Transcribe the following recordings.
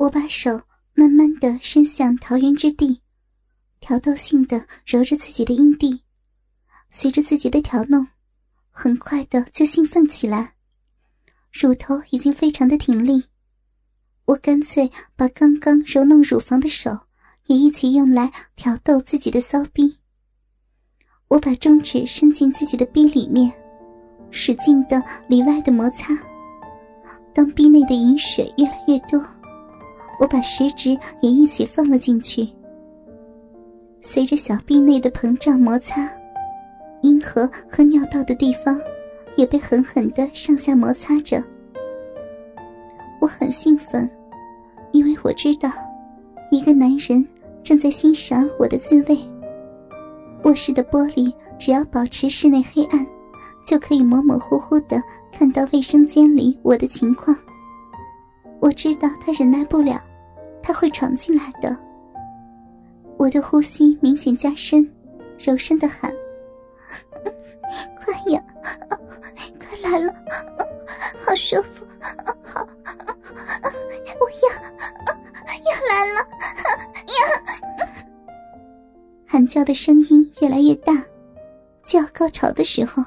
我把手慢慢的伸向桃源之地，挑逗性的揉着自己的阴蒂，随着自己的挑弄，很快的就兴奋起来，乳头已经非常的挺立。我干脆把刚刚揉弄乳房的手也一起用来挑逗自己的骚逼。我把中指伸进自己的逼里面，使劲的里外的摩擦。当逼内的饮水越来越多，我把食指也一起放了进去。随着小臂内的膨胀摩擦，阴核和尿道的地方也被狠狠的上下摩擦着。我很兴奋。因为我知道，一个男人正在欣赏我的自慰。卧室的玻璃只要保持室内黑暗，就可以模模糊糊的看到卫生间里我的情况。我知道他忍耐不了，他会闯进来的。我的呼吸明显加深，柔声的喊：“快呀，快来了，好舒服，好。”我要，要来了！呀！喊叫的声音越来越大，就要高潮的时候，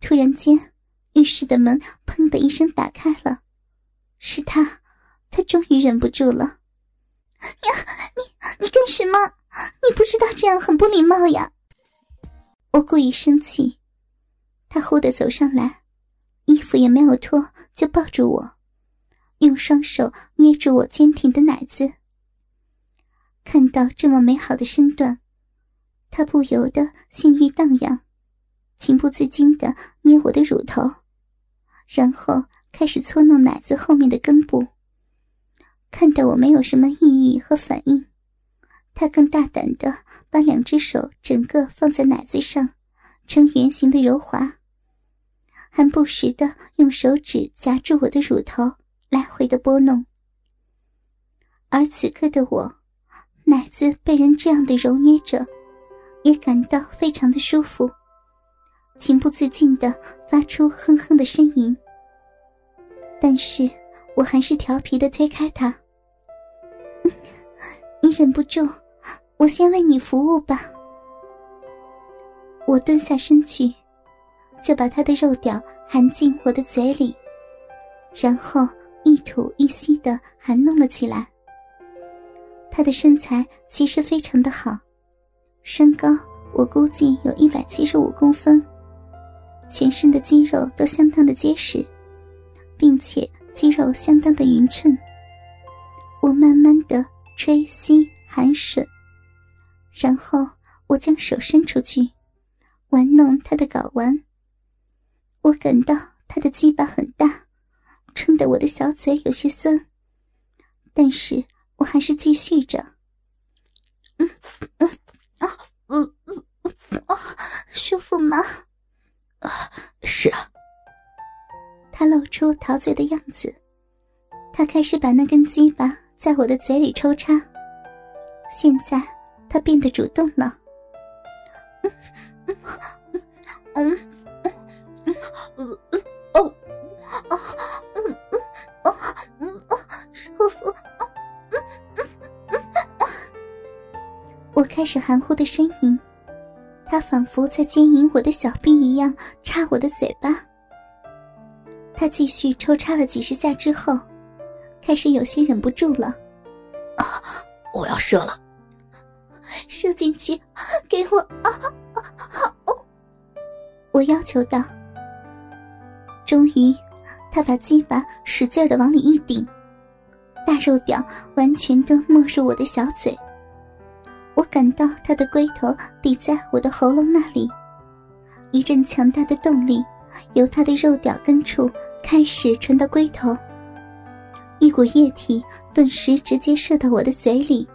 突然间，浴室的门“砰”的一声打开了，是他，他终于忍不住了。呀！你你干什么？你不知道这样很不礼貌呀！我故意生气，他忽地走上来，衣服也没有脱，就抱住我。用双手捏住我坚挺的奶子，看到这么美好的身段，他不由得性欲荡漾，情不自禁的捏我的乳头，然后开始搓弄奶子后面的根部。看到我没有什么异议和反应，他更大胆的把两只手整个放在奶子上，呈圆形的柔滑，还不时的用手指夹住我的乳头。来回的拨弄，而此刻的我，奶子被人这样的揉捏着，也感到非常的舒服，情不自禁的发出哼哼的呻吟。但是我还是调皮的推开他：“忍不住，我先为你服务吧。”我蹲下身去，就把他的肉屌含进我的嘴里，然后。一吐一吸的含弄了起来。他的身材其实非常的好，身高我估计有一百七十五公分，全身的肌肉都相当的结实，并且肌肉相当的匀称。我慢慢的吹吸含吮，然后我将手伸出去，玩弄他的睾丸。我感到他的鸡巴很大。撑得我的小嘴有些酸，但是我还是继续着。嗯嗯啊嗯嗯啊，舒服吗？啊，是啊。他露出陶醉的样子，他开始把那根鸡巴在我的嘴里抽插。现在他变得主动了。嗯嗯嗯嗯嗯嗯嗯哦啊。我开始含糊的呻吟，他仿佛在奸淫我的小臂一样插我的嘴巴。他继续抽插了几十下之后，开始有些忍不住了。啊！我要射了，射进去，给我啊！好！我要求道。终于，他把鸡巴使劲的往里一顶，大肉屌完全的没入我的小嘴。我感到他的龟头抵在我的喉咙那里，一阵强大的动力由他的肉屌根处开始传到龟头，一股液体顿时直接射到我的嘴里。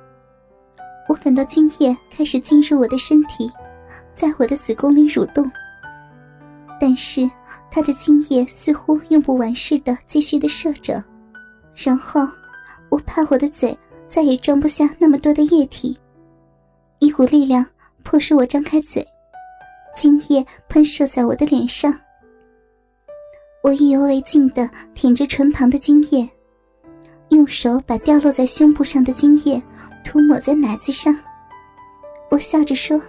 我感到精液开始进入我的身体，在我的子宫里蠕动，但是他的精液似乎用不完似的继续的射着，然后我怕我的嘴再也装不下那么多的液体。一股力量迫使我张开嘴，精液喷射在我的脸上。我意犹未尽的舔着唇旁的精液，用手把掉落在胸部上的精液涂抹在奶子上。我笑着说：“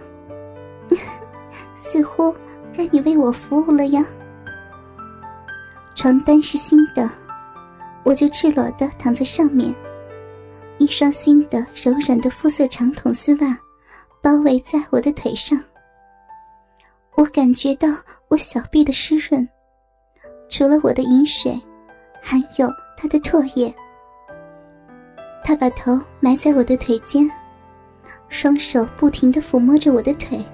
似乎该你为我服务了呀。”床单是新的，我就赤裸的躺在上面，一双新的柔软的肤色长筒丝袜包围在我的腿上。我感觉到我小臂的湿润，除了我的饮水，还有他的唾液。他把头埋在我的腿间，双手不停的抚摸着我的腿。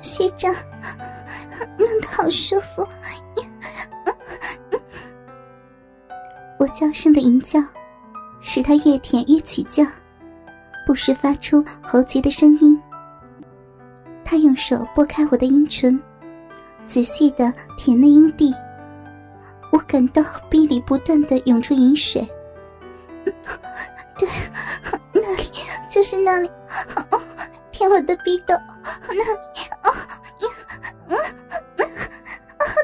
学长，弄得好舒服。我娇声的吟叫，使他越舔越起劲，不时发出喉结的声音。他用手拨开我的阴唇，仔细的舔那阴蒂。我感到鼻里不断的涌出饮水。对，那里就是那里，舔我的鼻斗，那里，哦，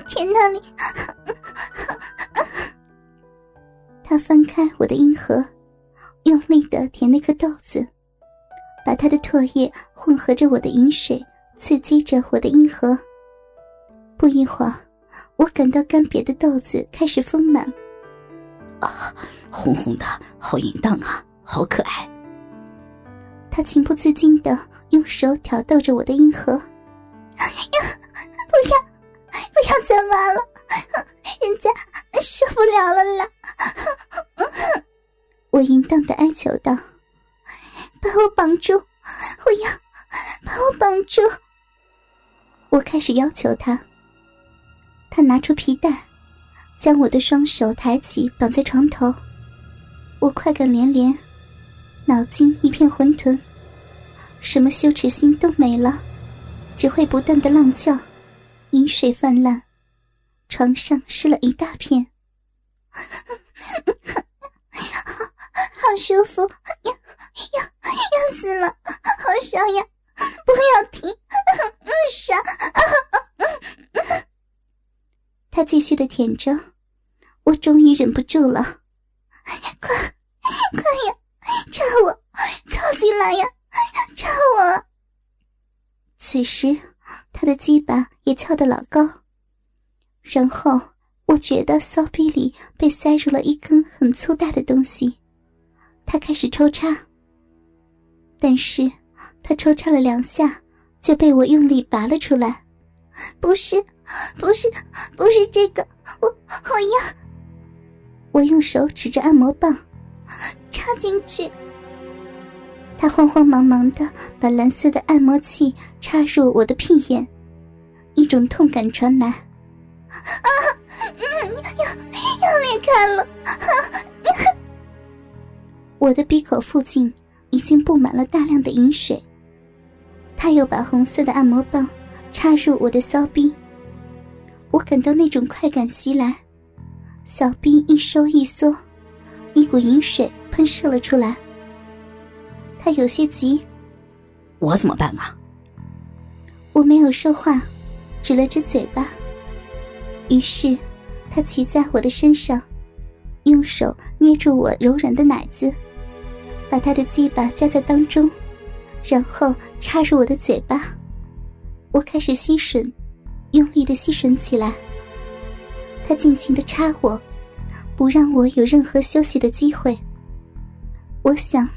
舔那里。他翻开我的阴核，用力的舔那颗豆子，把他的唾液混合着我的饮水。刺激着我的阴核。不一会儿，我感到干瘪的豆子开始丰满。啊，红红的，好淫荡啊，好可爱。他情不自禁的用手挑逗着我的阴核。呀，不要，不要再挖了，人家受不了了啦！我淫荡的哀求道：“把我绑住，我要把我绑住。”我开始要求他，他拿出皮带，将我的双手抬起，绑在床头。我快感连连，脑筋一片混沌，什么羞耻心都没了，只会不断的浪叫，饮水泛滥，床上湿了一大片。好舒服，要要要死了，好爽呀！不要停，傻！他继续的舔着，我终于忍不住了，快快呀，插我，凑进来呀，插我！此时，他的鸡巴也翘得老高，然后我觉得骚逼里被塞入了一根很粗大的东西，他开始抽插，但是。他抽插了两下，就被我用力拔了出来。不是，不是，不是这个，我我要。我用手指着按摩棒，插进去。他慌慌忙忙的把蓝色的按摩器插入我的屁眼，一种痛感传来。啊，嗯要要裂开了！我的鼻口附近已经布满了大量的饮水。他又把红色的按摩棒插入我的骚逼，我感到那种快感袭来，小逼一收一缩，一股淫水喷射了出来。他有些急，我怎么办啊？我没有说话，指了指嘴巴。于是，他骑在我的身上，用手捏住我柔软的奶子，把他的鸡巴夹在当中。然后插入我的嘴巴，我开始吸吮，用力的吸吮起来。他尽情的插我，不让我有任何休息的机会。我想，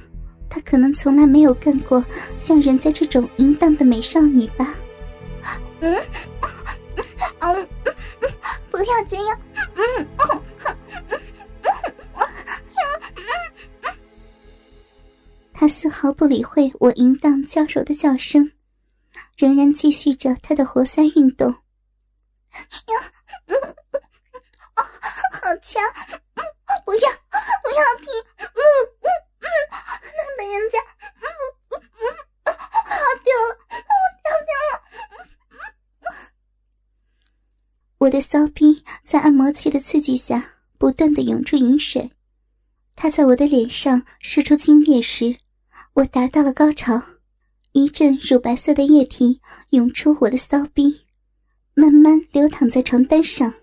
他可能从来没有干过像人家这种淫荡的美少女吧。嗯，嗯，不要这样，嗯，嗯，嗯，嗯，他丝毫不理会我淫荡娇柔的叫声，仍然继续着他的活塞运动。呀，好强！不要，不要停！嗯嗯嗯，弄得人家嗯嗯嗯，好掉了，掉掉了！我的骚逼在按摩器的刺激下不断的涌出饮水，他在我的脸上射出精液时。我达到了高潮，一阵乳白色的液体涌出我的骚逼，慢慢流淌在床单上。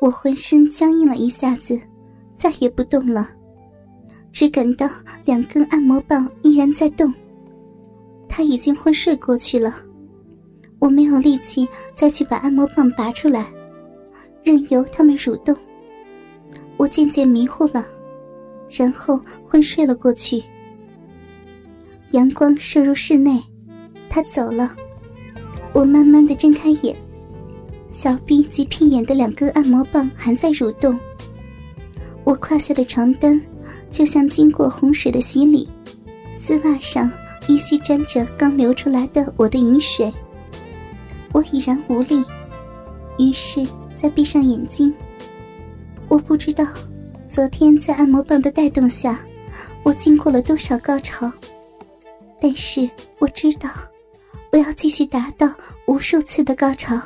我浑身僵硬了一下子，再也不动了，只感到两根按摩棒依然在动。他已经昏睡过去了，我没有力气再去把按摩棒拔出来，任由他们蠕动。我渐渐迷糊了，然后昏睡了过去。阳光射入室内，他走了。我慢慢的睁开眼，小臂及屁眼的两根按摩棒还在蠕动。我胯下的床单就像经过洪水的洗礼，丝袜上依稀沾着刚流出来的我的饮水。我已然无力，于是再闭上眼睛。我不知道，昨天在按摩棒的带动下，我经过了多少高潮。但是我知道，我要继续达到无数次的高潮。